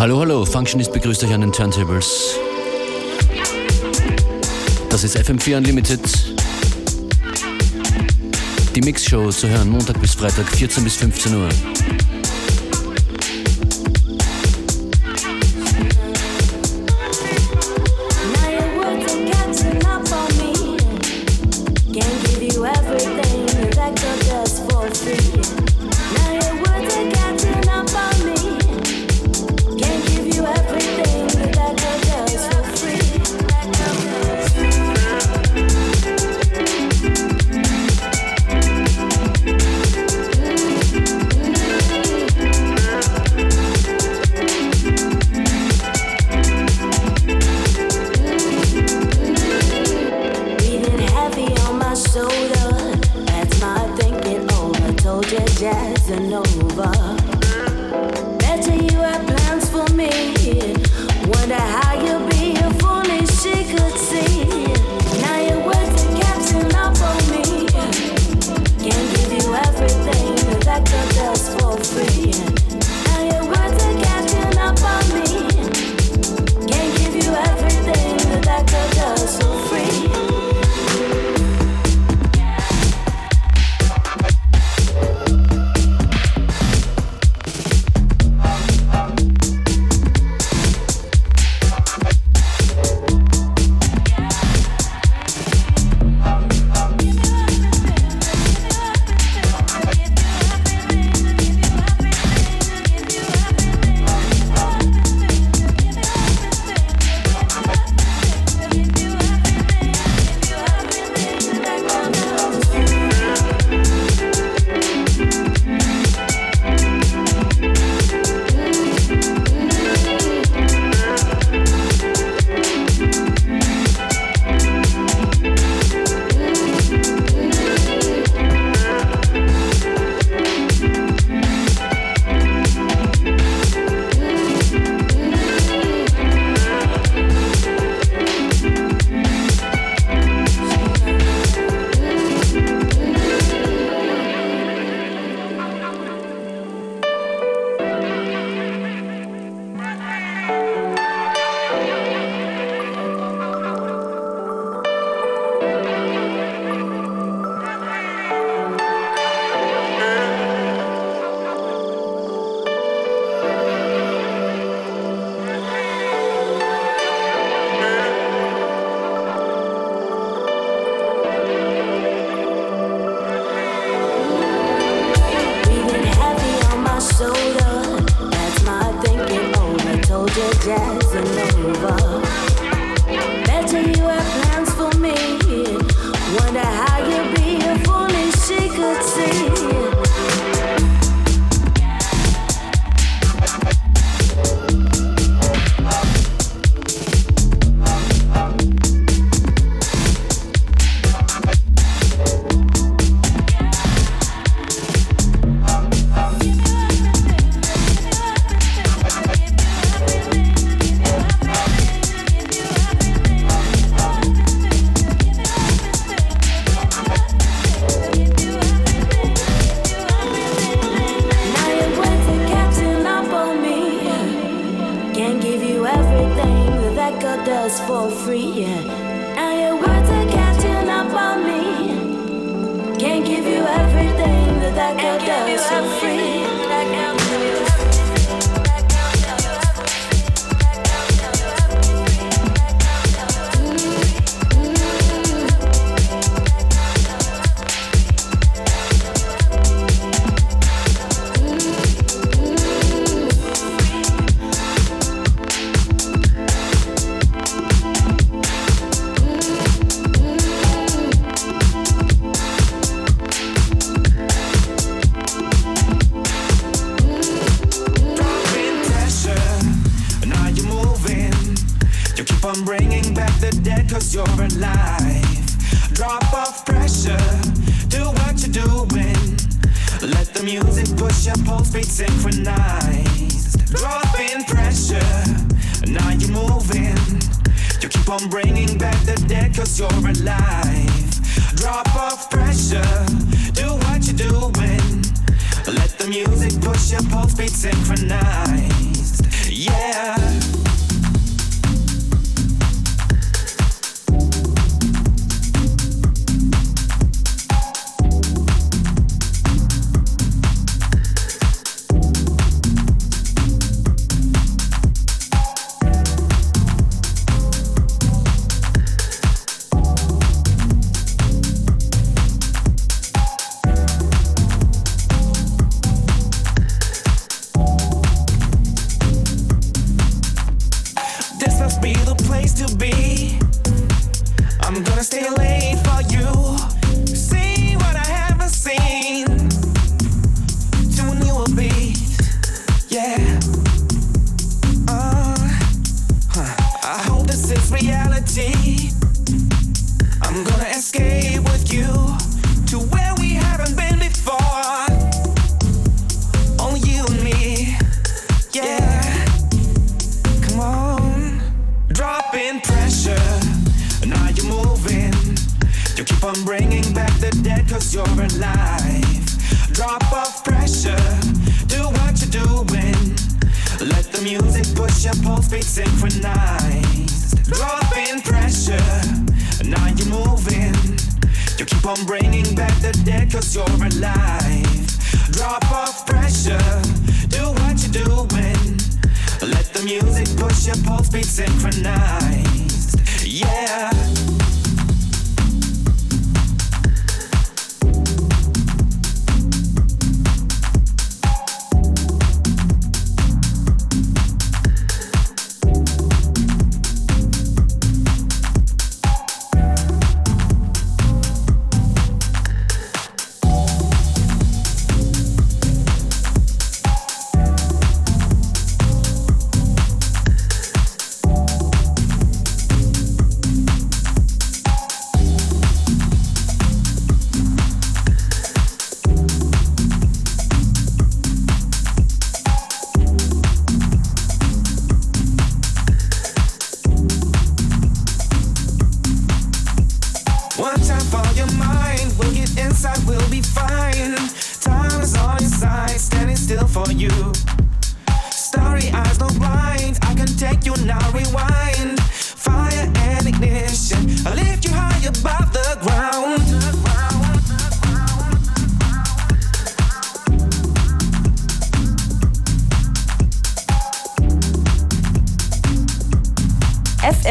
Hallo, hallo, Functionist begrüßt euch an den Turntables. Das ist FM4 Unlimited. Die Mixshow zu hören Montag bis Freitag 14 bis 15 Uhr. cause you're alive. Drop off pressure, do what you're doing. Let the music push your pulse beat synchronized. Yeah.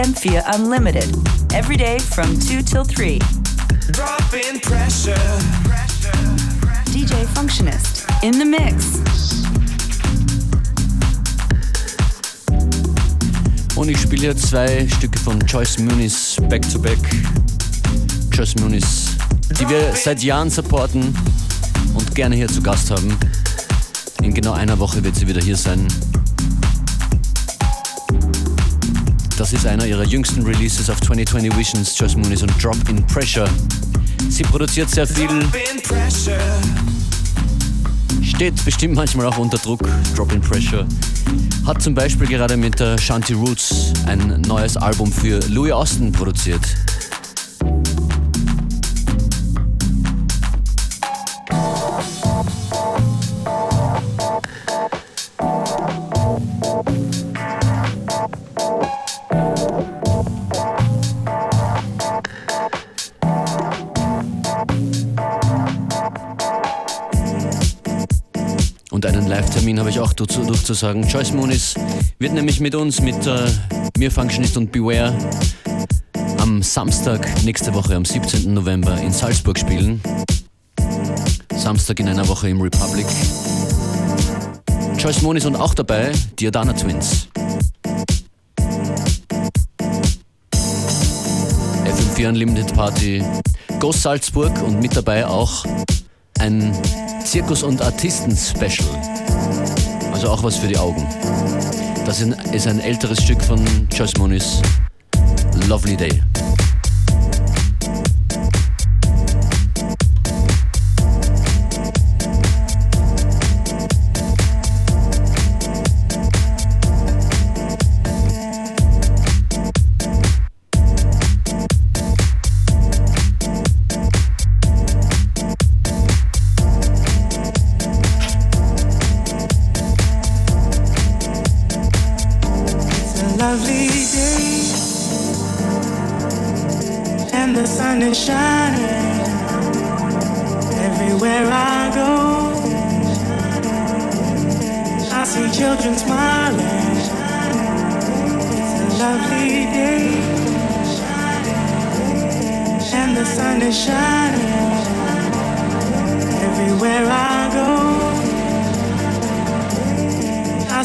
Unlimited, every day from 2 till 3. Dropping pressure. DJ Functionist in the mix. Und ich spiele hier zwei Stücke von Joyce Muniz back to back. Joyce Muniz, die wir seit Jahren supporten und gerne hier zu Gast haben. In genau einer Woche wird sie wieder hier sein. Das ist einer ihrer jüngsten Releases auf 2020 Visions, Joyce Muniz und Drop in Pressure. Sie produziert sehr viel. Steht bestimmt manchmal auch unter Druck. Drop in Pressure. Hat zum Beispiel gerade mit der Shanti Roots ein neues Album für Louis Austin produziert. Termin habe ich auch durchzusagen. Joyce Moonis wird nämlich mit uns, mit äh, Mir Functionist und Beware, am Samstag nächste Woche, am 17. November in Salzburg spielen. Samstag in einer Woche im Republic. Joyce Moonis und auch dabei die Adana Twins. FM4 Unlimited Party, Ghost Salzburg und mit dabei auch ein Zirkus- und Artisten-Special. Also auch was für die Augen. Das ist ein älteres Stück von Joyce Moniz. Lovely Day.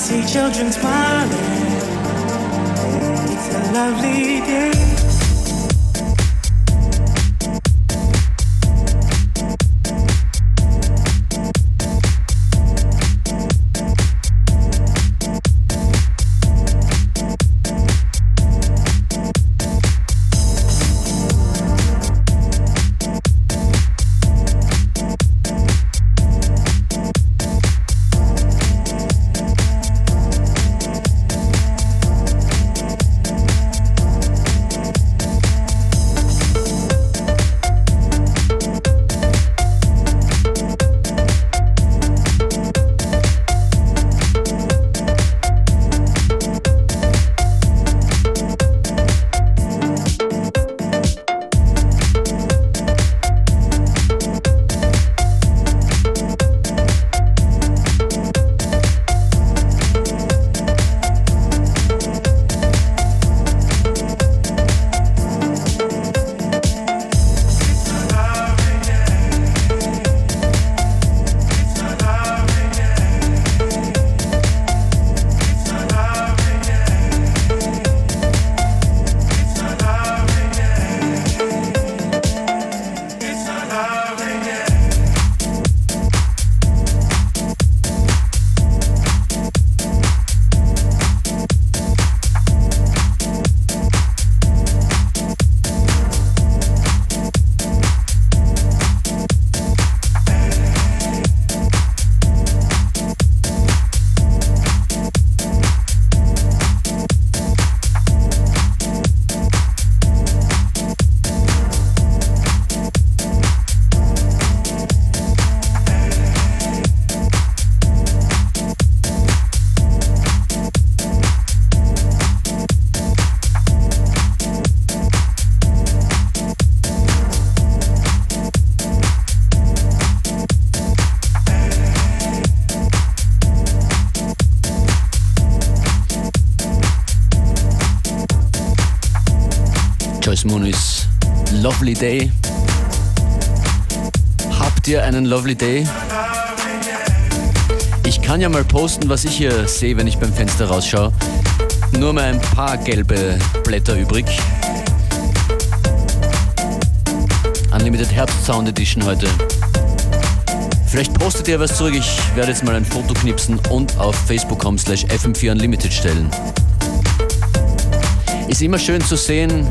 See children smiling. It's a lovely day. Lovely Day. Habt ihr einen Lovely Day? Ich kann ja mal posten, was ich hier sehe, wenn ich beim Fenster rausschaue. Nur mal ein paar gelbe Blätter übrig. Unlimited Herbst Sound Edition heute. Vielleicht postet ihr was zurück. Ich werde jetzt mal ein Foto knipsen und auf facebook.com slash fm4 unlimited stellen. Ist immer schön zu sehen,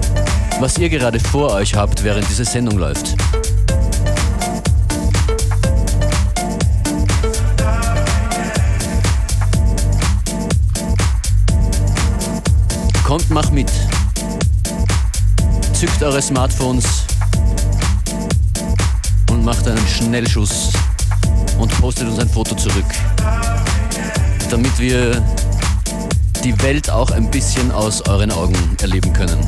was ihr gerade vor euch habt, während diese Sendung läuft. Kommt, macht mit. Zückt eure Smartphones und macht einen Schnellschuss und postet uns ein Foto zurück, damit wir die Welt auch ein bisschen aus euren Augen erleben können.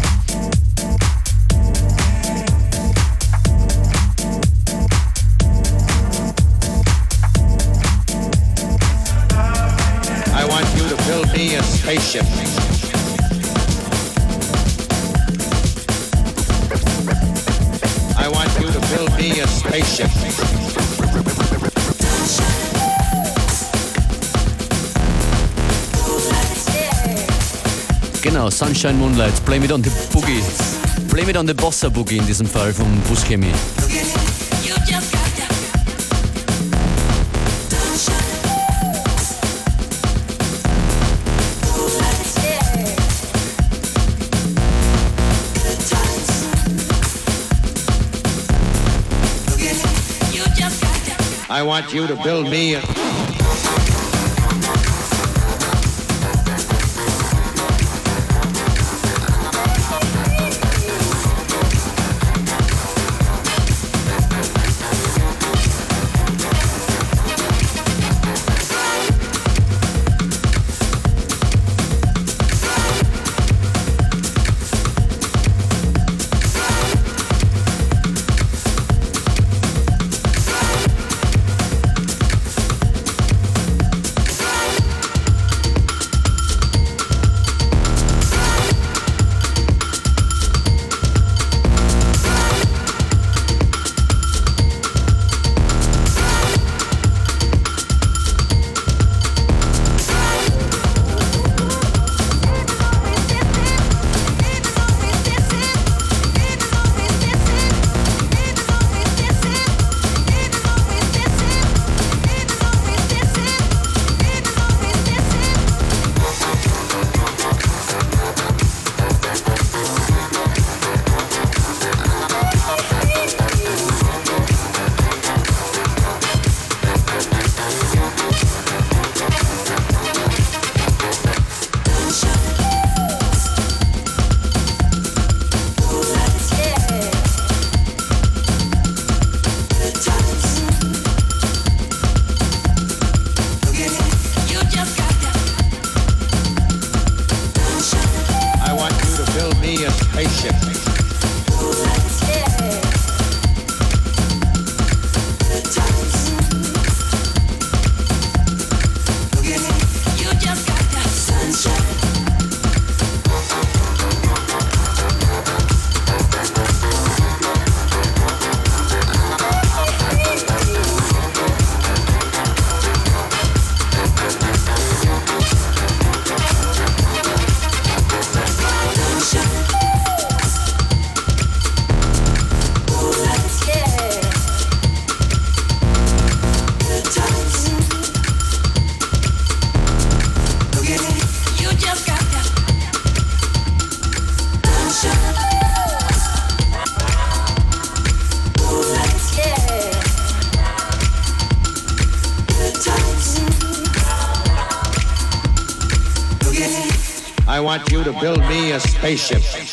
Spaceship. I want you to build me a spaceship. Genau, Sunshine Moonlight, Blame It on the Boogie. Blame It on the Bossa Boogie in diesem Fall vom Buschemi. Want you to build me a spaceship.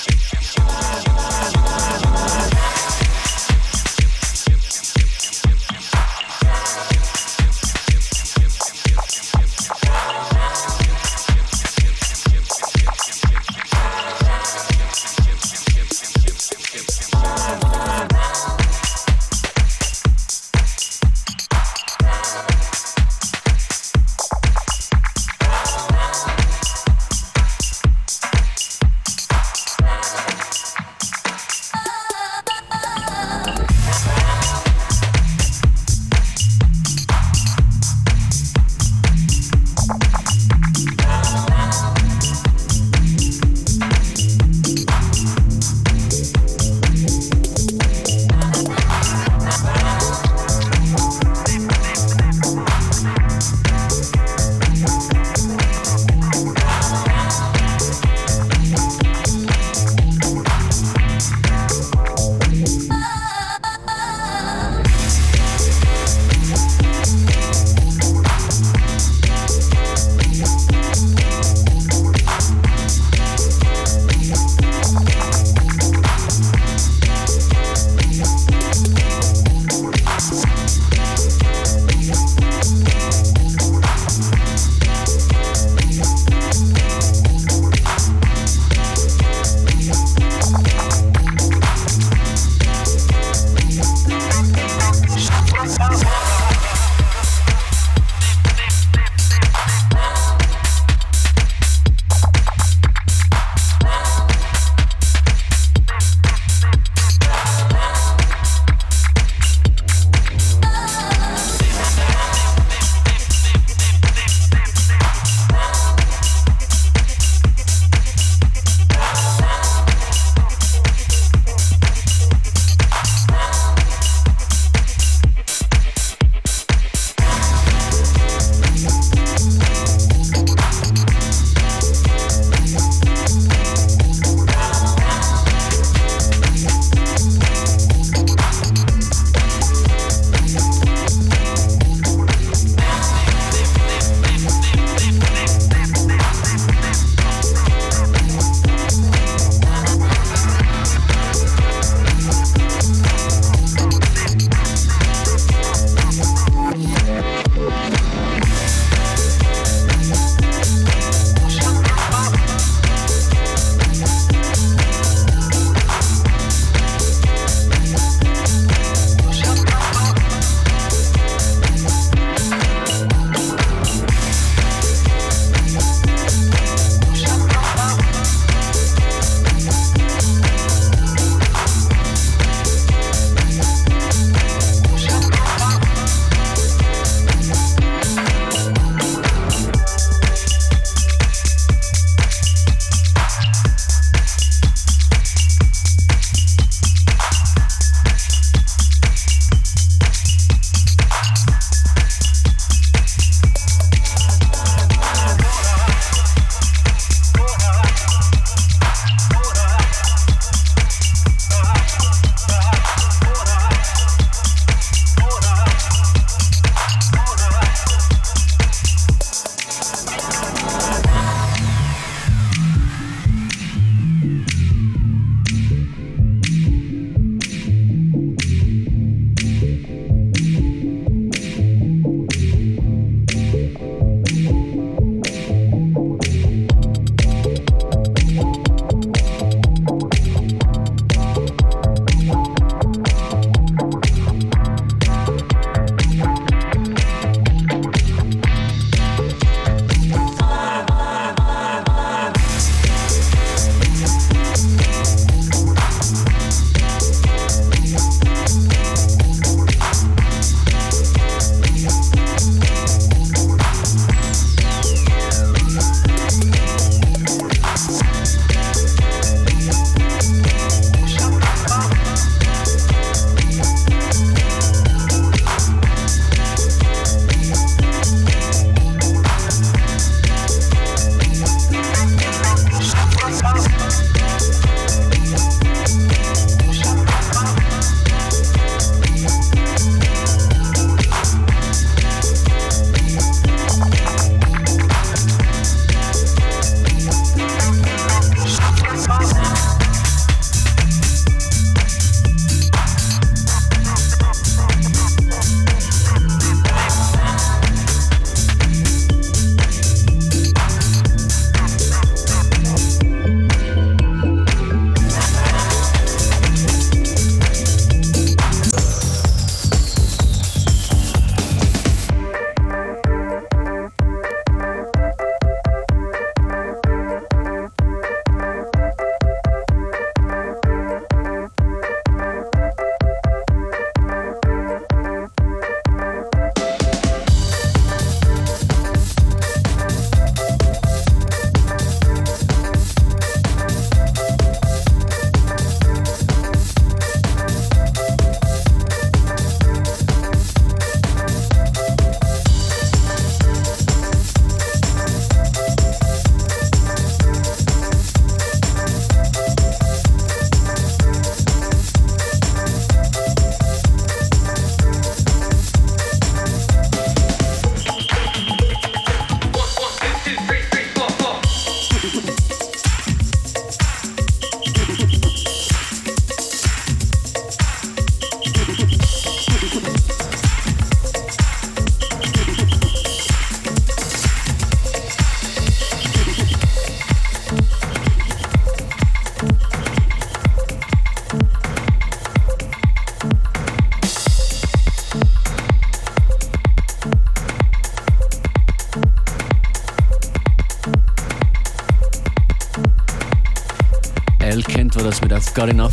Got Enough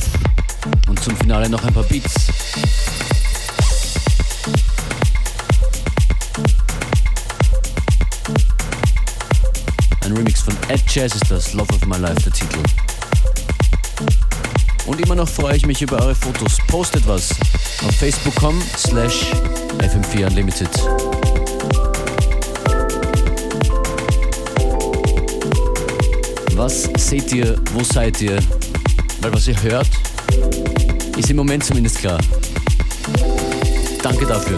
und zum Finale noch ein paar Beats. Ein Remix von Ed Jazz ist das, Love of My Life, der Titel. Und immer noch freue ich mich über eure Fotos. Postet was auf facebook.com slash fm4 unlimited. Was seht ihr? Wo seid ihr? Weil was ihr hört, ist im Moment zumindest klar. Danke dafür.